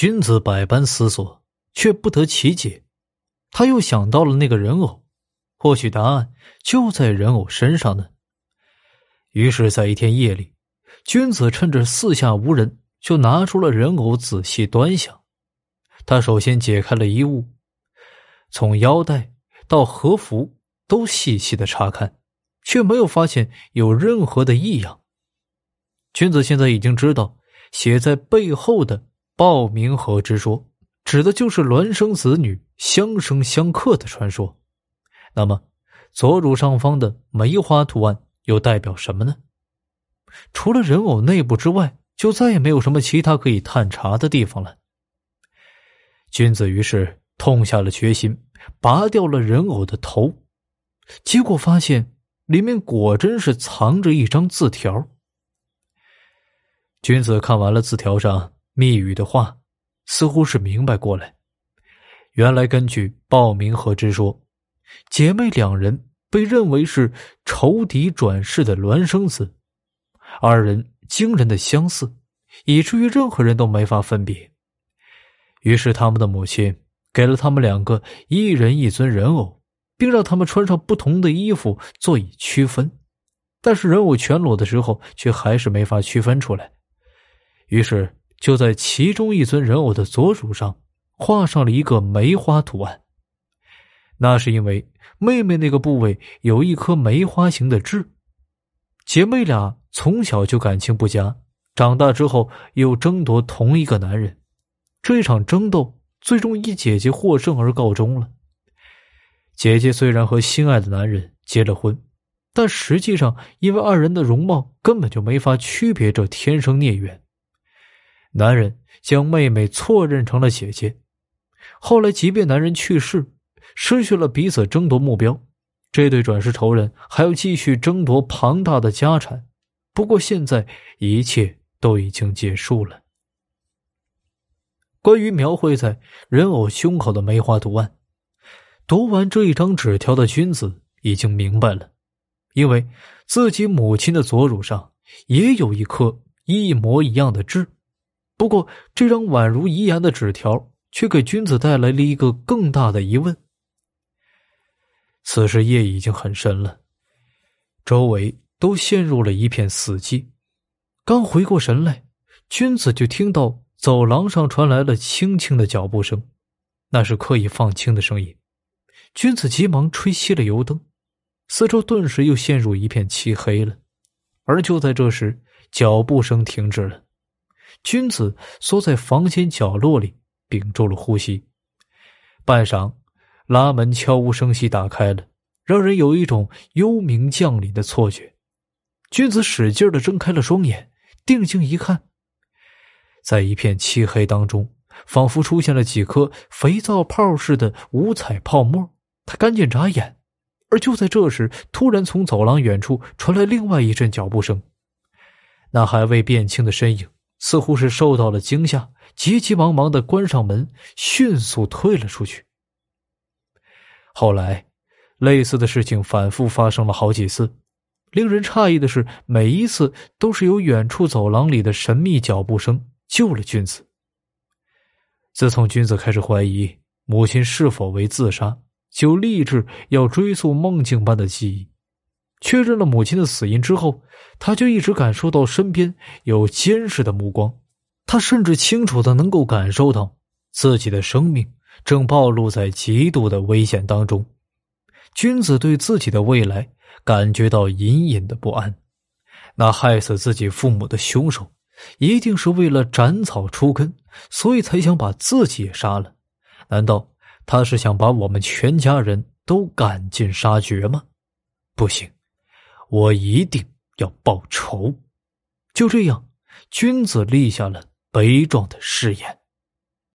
君子百般思索，却不得其解。他又想到了那个人偶，或许答案就在人偶身上呢。于是，在一天夜里，君子趁着四下无人，就拿出了人偶，仔细端详。他首先解开了衣物，从腰带到和服都细细的查看，却没有发现有任何的异样。君子现在已经知道，写在背后的“报名河之说”，指的就是孪生子女相生相克的传说。那么，左乳上方的梅花图案又代表什么呢？除了人偶内部之外，就再也没有什么其他可以探查的地方了。君子于是痛下了决心，拔掉了人偶的头，结果发现里面果真是藏着一张字条。君子看完了字条上密语的话，似乎是明白过来。原来根据报名和之说，姐妹两人被认为是仇敌转世的孪生子，二人惊人的相似，以至于任何人都没法分别。于是，他们的母亲给了他们两个一人一尊人偶，并让他们穿上不同的衣服，做以区分。但是，人偶全裸的时候，却还是没法区分出来。于是，就在其中一尊人偶的左乳上画上了一个梅花图案。那是因为妹妹那个部位有一颗梅花形的痣。姐妹俩从小就感情不佳，长大之后又争夺同一个男人。这一场争斗最终以姐姐获胜而告终了。姐姐虽然和心爱的男人结了婚，但实际上因为二人的容貌根本就没法区别这天生孽缘。男人将妹妹错认成了姐姐。后来，即便男人去世，失去了彼此争夺目标，这对转世仇人还要继续争夺庞大的家产。不过，现在一切都已经结束了。关于描绘在人偶胸口的梅花图案，读完这一张纸条的君子已经明白了，因为自己母亲的左乳上也有一颗一模一样的痣。不过，这张宛如遗言的纸条却给君子带来了一个更大的疑问。此时夜已经很深了，周围都陷入了一片死寂。刚回过神来，君子就听到。走廊上传来了轻轻的脚步声，那是刻意放轻的声音。君子急忙吹熄了油灯，四周顿时又陷入一片漆黑了。而就在这时，脚步声停止了。君子缩在房间角落里，屏住了呼吸。半晌，拉门悄无声息打开了，让人有一种幽冥降临的错觉。君子使劲的睁开了双眼，定睛一看。在一片漆黑当中，仿佛出现了几颗肥皂泡似的五彩泡沫。他赶紧眨眼，而就在这时，突然从走廊远处传来另外一阵脚步声。那还未变清的身影，似乎是受到了惊吓，急急忙忙的关上门，迅速退了出去。后来，类似的事情反复发生了好几次。令人诧异的是，每一次都是由远处走廊里的神秘脚步声。救了君子。自从君子开始怀疑母亲是否为自杀，就立志要追溯梦境般的记忆。确认了母亲的死因之后，他就一直感受到身边有监视的目光。他甚至清楚的能够感受到自己的生命正暴露在极度的危险当中。君子对自己的未来感觉到隐隐的不安。那害死自己父母的凶手。一定是为了斩草除根，所以才想把自己也杀了。难道他是想把我们全家人都赶尽杀绝吗？不行，我一定要报仇。就这样，君子立下了悲壮的誓言。